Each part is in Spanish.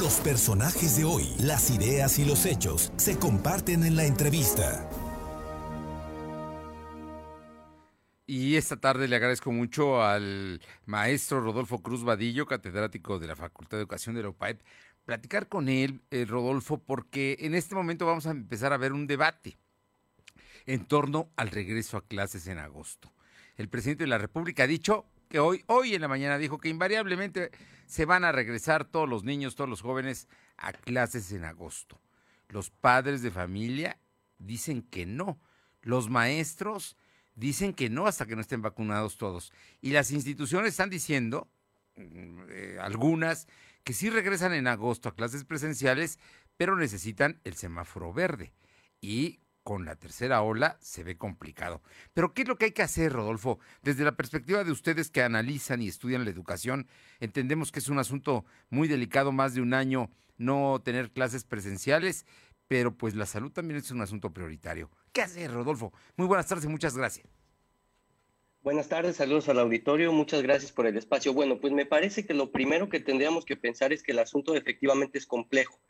Los personajes de hoy, las ideas y los hechos se comparten en la entrevista. Y esta tarde le agradezco mucho al maestro Rodolfo Cruz Vadillo, catedrático de la Facultad de Educación de la UPAEP, platicar con él, eh, Rodolfo, porque en este momento vamos a empezar a ver un debate en torno al regreso a clases en agosto. El presidente de la República ha dicho que hoy, hoy en la mañana dijo que invariablemente se van a regresar todos los niños, todos los jóvenes a clases en agosto. Los padres de familia dicen que no. Los maestros dicen que no hasta que no estén vacunados todos. Y las instituciones están diciendo, mm, eh, algunas, que sí regresan en agosto a clases presenciales, pero necesitan el semáforo verde. Y con la tercera ola se ve complicado. Pero ¿qué es lo que hay que hacer, Rodolfo? Desde la perspectiva de ustedes que analizan y estudian la educación, entendemos que es un asunto muy delicado, más de un año no tener clases presenciales, pero pues la salud también es un asunto prioritario. ¿Qué hacer, Rodolfo? Muy buenas tardes y muchas gracias. Buenas tardes, saludos al auditorio, muchas gracias por el espacio. Bueno, pues me parece que lo primero que tendríamos que pensar es que el asunto efectivamente es complejo.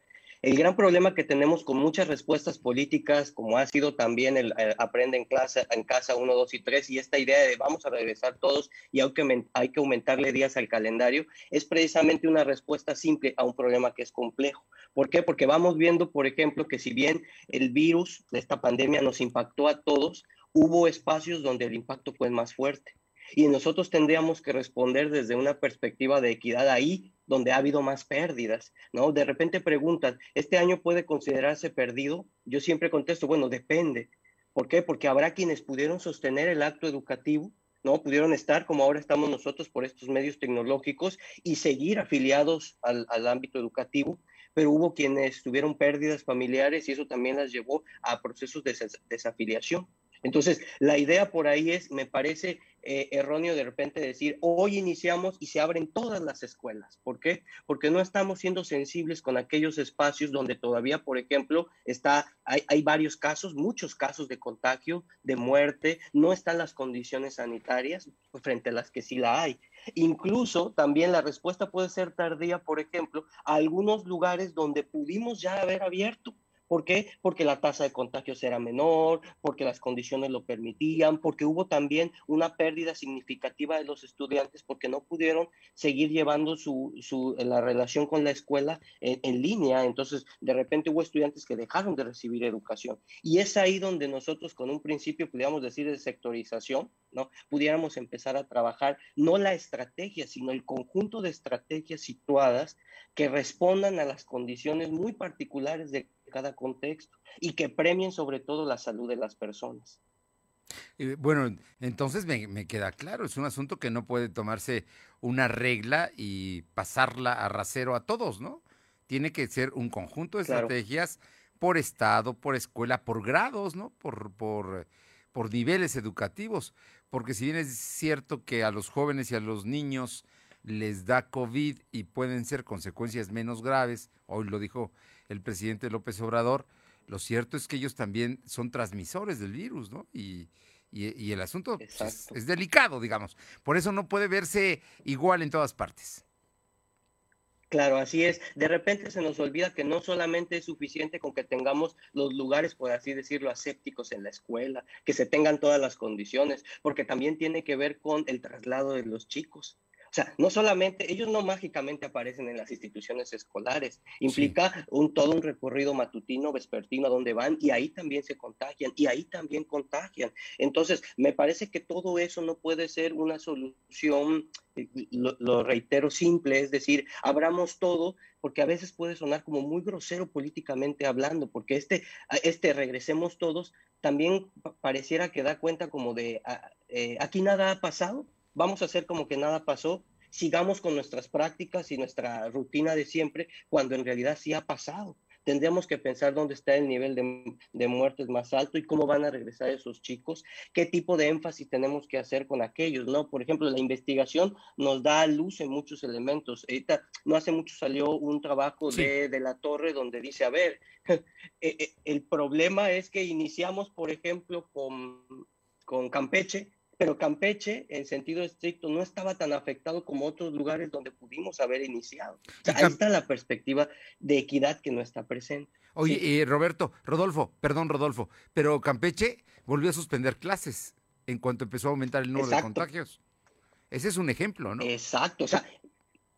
El gran problema que tenemos con muchas respuestas políticas, como ha sido también el, aprende en, clase, en casa 1, 2 y 3, y esta idea de vamos a regresar todos y hay que, hay que aumentarle días al calendario, es precisamente una respuesta simple a un problema que es complejo. ¿Por qué? Porque vamos viendo, por ejemplo, que si bien el virus de esta pandemia nos impactó a todos, hubo espacios donde el impacto fue más fuerte. Y nosotros tendríamos que responder desde una perspectiva de equidad ahí donde ha habido más pérdidas, ¿no? De repente preguntan, ¿este año puede considerarse perdido? Yo siempre contesto, bueno, depende. ¿Por qué? Porque habrá quienes pudieron sostener el acto educativo, ¿no? Pudieron estar como ahora estamos nosotros por estos medios tecnológicos y seguir afiliados al, al ámbito educativo, pero hubo quienes tuvieron pérdidas familiares y eso también las llevó a procesos de desafiliación. Entonces, la idea por ahí es, me parece eh, erróneo de repente decir, hoy iniciamos y se abren todas las escuelas. ¿Por qué? Porque no estamos siendo sensibles con aquellos espacios donde todavía, por ejemplo, está, hay, hay varios casos, muchos casos de contagio, de muerte, no están las condiciones sanitarias frente a las que sí la hay. Incluso también la respuesta puede ser tardía, por ejemplo, a algunos lugares donde pudimos ya haber abierto ¿Por qué? Porque la tasa de contagios era menor, porque las condiciones lo permitían, porque hubo también una pérdida significativa de los estudiantes porque no pudieron seguir llevando su, su la relación con la escuela en, línea. Entonces, de repente hubo estudiantes que dejaron de recibir educación. Y es ahí donde nosotros, con un principio, podríamos decir, de sectorización, ¿no? Pudiéramos empezar a trabajar no la estrategia, sino el conjunto de estrategias situadas que respondan a las condiciones muy particulares de cada contexto y que premien sobre todo la salud de las personas. Bueno, entonces me, queda claro, es un asunto que no puede tomarse una regla y pasarla a rasero a todos, ¿no? Tiene que ser un conjunto de estrategias por estado, por escuela, por grados, ¿no? Por, por, por niveles educativos. Porque si bien es cierto que a los jóvenes y a los niños les da COVID y pueden ser consecuencias menos graves, hoy lo dijo el presidente López Obrador, lo cierto es que ellos también son transmisores del virus, ¿no? Y, el asunto es, es, delicado, digamos. Por eso no puede verse igual en todas partes. Claro, así es. De repente se nos olvida que no solamente es suficiente con que tengamos los lugares, por así decirlo, asépticos en la escuela, que se tengan todas las condiciones, porque también tiene que ver con el traslado de los chicos. O sea, no solamente, ellos no mágicamente aparecen en las instituciones escolares, implica un, todo un recorrido matutino, vespertino, a donde van y ahí también se contagian y ahí también contagian. Entonces, me parece que todo eso no puede ser una solución, eh, lo, lo reitero, simple, es decir, abramos todo, porque a veces puede sonar como muy grosero políticamente hablando, porque este, este regresemos todos, también pareciera que da cuenta como de, eh, aquí nada ha pasado vamos a hacer como que nada pasó, sigamos con nuestras prácticas y nuestra rutina de siempre, cuando en realidad sí ha pasado. Tendríamos que pensar dónde está el nivel de, de, muertes más alto y cómo van a regresar esos chicos, qué tipo de énfasis tenemos que hacer con aquellos, ¿no? Por ejemplo, la investigación nos da luz en muchos elementos. Ahorita, no hace mucho salió un trabajo sí. de, de, la torre donde dice, a ver, eh, eh, el problema es que iniciamos, por ejemplo, con, con Campeche, pero Campeche, en sentido estricto, no estaba tan afectado como otros lugares donde pudimos haber iniciado. ahí está la perspectiva de equidad que no está presente. Oye, Roberto, Rodolfo, perdón, Rodolfo, pero Campeche volvió a suspender clases en cuanto empezó a aumentar el número de contagios. Ese es un ejemplo, ¿no? Exacto, o sea,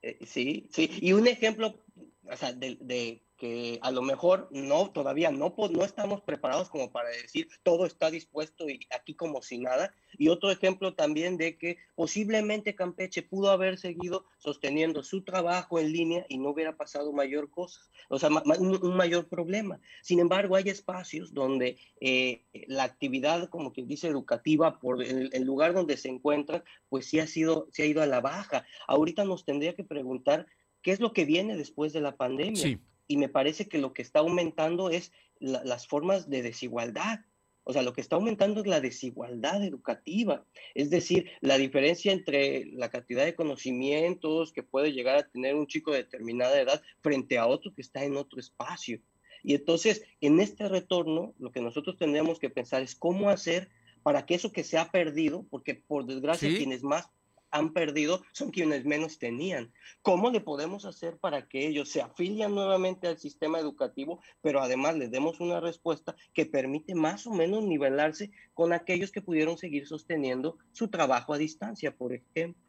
eh, sí, sí, y un ejemplo, o sea, de, de que a lo mejor no, todavía no, no estamos preparados como para decir todo está dispuesto y aquí como si nada. Y otro ejemplo también de que posiblemente Campeche pudo haber seguido sosteniendo su trabajo en línea y no hubiera pasado mayor cosa, o sea, un, mayor problema. Sin embargo, hay espacios donde eh, la actividad, como quien dice, educativa, por el, lugar donde se encuentran, pues sí ha sido, se ha ido a la baja. Ahorita nos tendría que preguntar qué es lo que viene después de la pandemia. Sí y me parece que lo que está aumentando es las formas de desigualdad. O sea, lo que está aumentando es la desigualdad educativa, es decir, la diferencia entre la cantidad de conocimientos que puede llegar a tener un chico de determinada edad frente a otro que está en otro espacio. Y entonces, en este retorno, lo que nosotros tendríamos que pensar es cómo hacer para que eso que se ha perdido, porque por desgracia quienes más han perdido son quienes menos tenían. ¿Cómo le podemos hacer para que ellos se afilian nuevamente al sistema educativo, pero además les demos una respuesta que permite más o menos nivelarse con aquellos que pudieron seguir sosteniendo su trabajo a distancia, por ejemplo?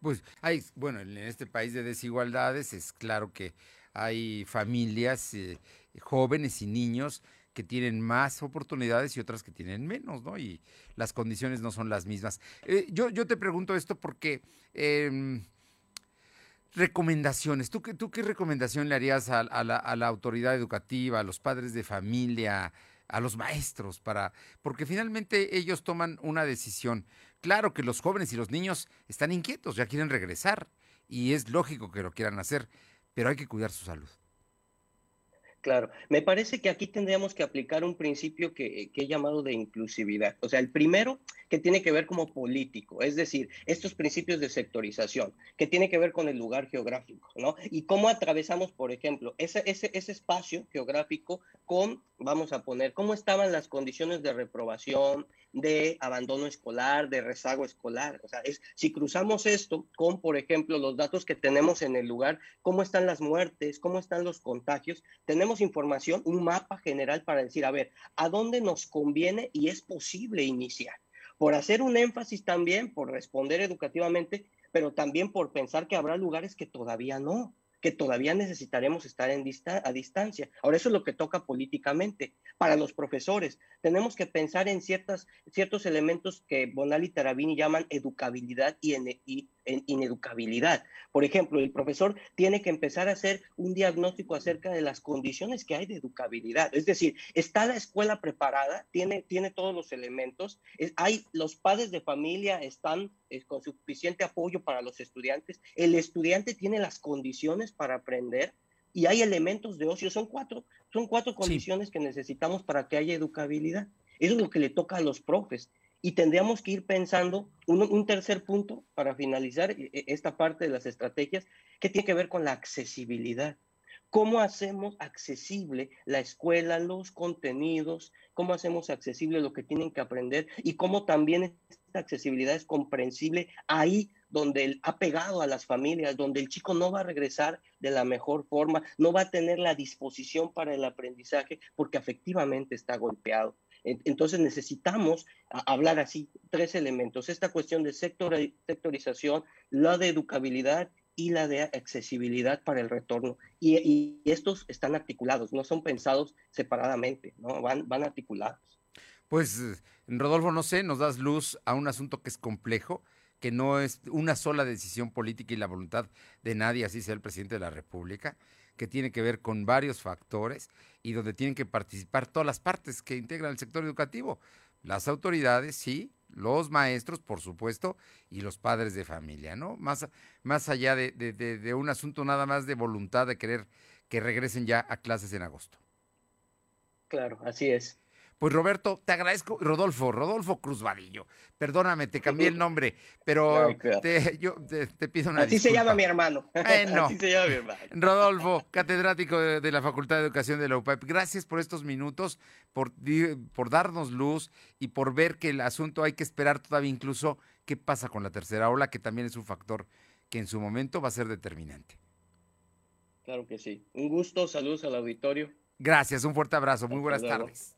Pues hay, bueno, en este país de desigualdades es claro que hay familias eh, jóvenes y niños que tienen más oportunidades y otras que tienen menos, ¿no? Y las condiciones no son las mismas. Eh, yo, yo te pregunto esto porque... Em, recomendaciones. ¿Tú, ¿Tú qué recomendación le harías a, la, a, la, autoridad educativa, a los padres de familia, a los maestros? para Porque finalmente ellos toman una decisión. Claro que los jóvenes y los niños están inquietos, ya quieren regresar y es lógico que lo quieran hacer, pero hay que cuidar su salud. Claro, me parece que aquí tendríamos que aplicar un principio que, he llamado de inclusividad. O sea, el primero que tiene que ver como político, es decir, estos principios de sectorización, que tiene que ver con el lugar geográfico, ¿no? Y cómo atravesamos, por ejemplo, ese, ese, ese espacio geográfico con, vamos a poner, cómo estaban las condiciones de reprobación, de abandono escolar, de rezago escolar. O sea, es, si cruzamos esto con, por ejemplo, los datos que tenemos en el lugar, cómo están las muertes, cómo están los contagios, tenemos información, un mapa general para decir, a ver, ¿a dónde nos conviene y es posible iniciar? Por hacer un énfasis también, por responder educativamente, pero también por pensar que habrá lugares que todavía no que todavía necesitaremos estar en a distancia. Ahora, eso es lo que toca políticamente. Para los profesores, tenemos que pensar en ciertas, ciertos elementos que Bonal y Tarabini llaman educabilidad y, ineducabilidad. Por ejemplo, el profesor tiene que empezar a hacer un diagnóstico acerca de las condiciones que hay de educabilidad. Es decir, está la escuela preparada, tiene, tiene todos los elementos, hay los padres de familia están eh, con suficiente apoyo para los estudiantes, el estudiante tiene las condiciones para aprender y hay elementos de ocio. Son cuatro, son cuatro condiciones que necesitamos para que haya educabilidad. Eso es lo que le toca a los profes y tendríamos que ir pensando un, tercer punto para finalizar e, e, esta parte de las estrategias que tiene que ver con la accesibilidad. ¿Cómo hacemos accesible la escuela, los contenidos? ¿Cómo hacemos accesible lo que tienen que aprender? Y cómo también esta accesibilidad es comprensible ahí donde ha pegado a las familias, donde el chico no va a regresar de la mejor forma, no va a tener la disposición para el aprendizaje porque efectivamente está golpeado. Entonces necesitamos hablar así tres elementos, esta cuestión de sectorización, la de educabilidad y la de accesibilidad para el retorno. Y, estos están articulados, no son pensados separadamente, ¿no? van, van articulados. Pues, Rodolfo, no sé, nos das luz a un asunto que es complejo, que no es una sola decisión política y la voluntad de nadie, así sea el presidente de la República, que tiene que ver con varios factores y donde tienen que participar todas las partes que integran el sector educativo. Las autoridades, sí, los maestros, por supuesto, y los padres de familia, ¿no? Más, más allá de, de un asunto nada más de voluntad de querer que regresen ya a clases en agosto. Claro, así es. Pues Roberto, te agradezco, Rodolfo, Rodolfo Cruz Vadillo. Perdóname, te cambié el nombre, pero te, yo te, pido una Así se llama mi hermano. Así se llama mi hermano. Rodolfo, catedrático de, la Facultad de Educación de la UPAP. Gracias por estos minutos, por, por darnos luz y por ver que el asunto hay que esperar todavía incluso qué pasa con la tercera ola, que también es un factor que en su momento va a ser determinante. Claro que sí. Un gusto, saludos al auditorio. Gracias, un fuerte abrazo, muy buenas tardes.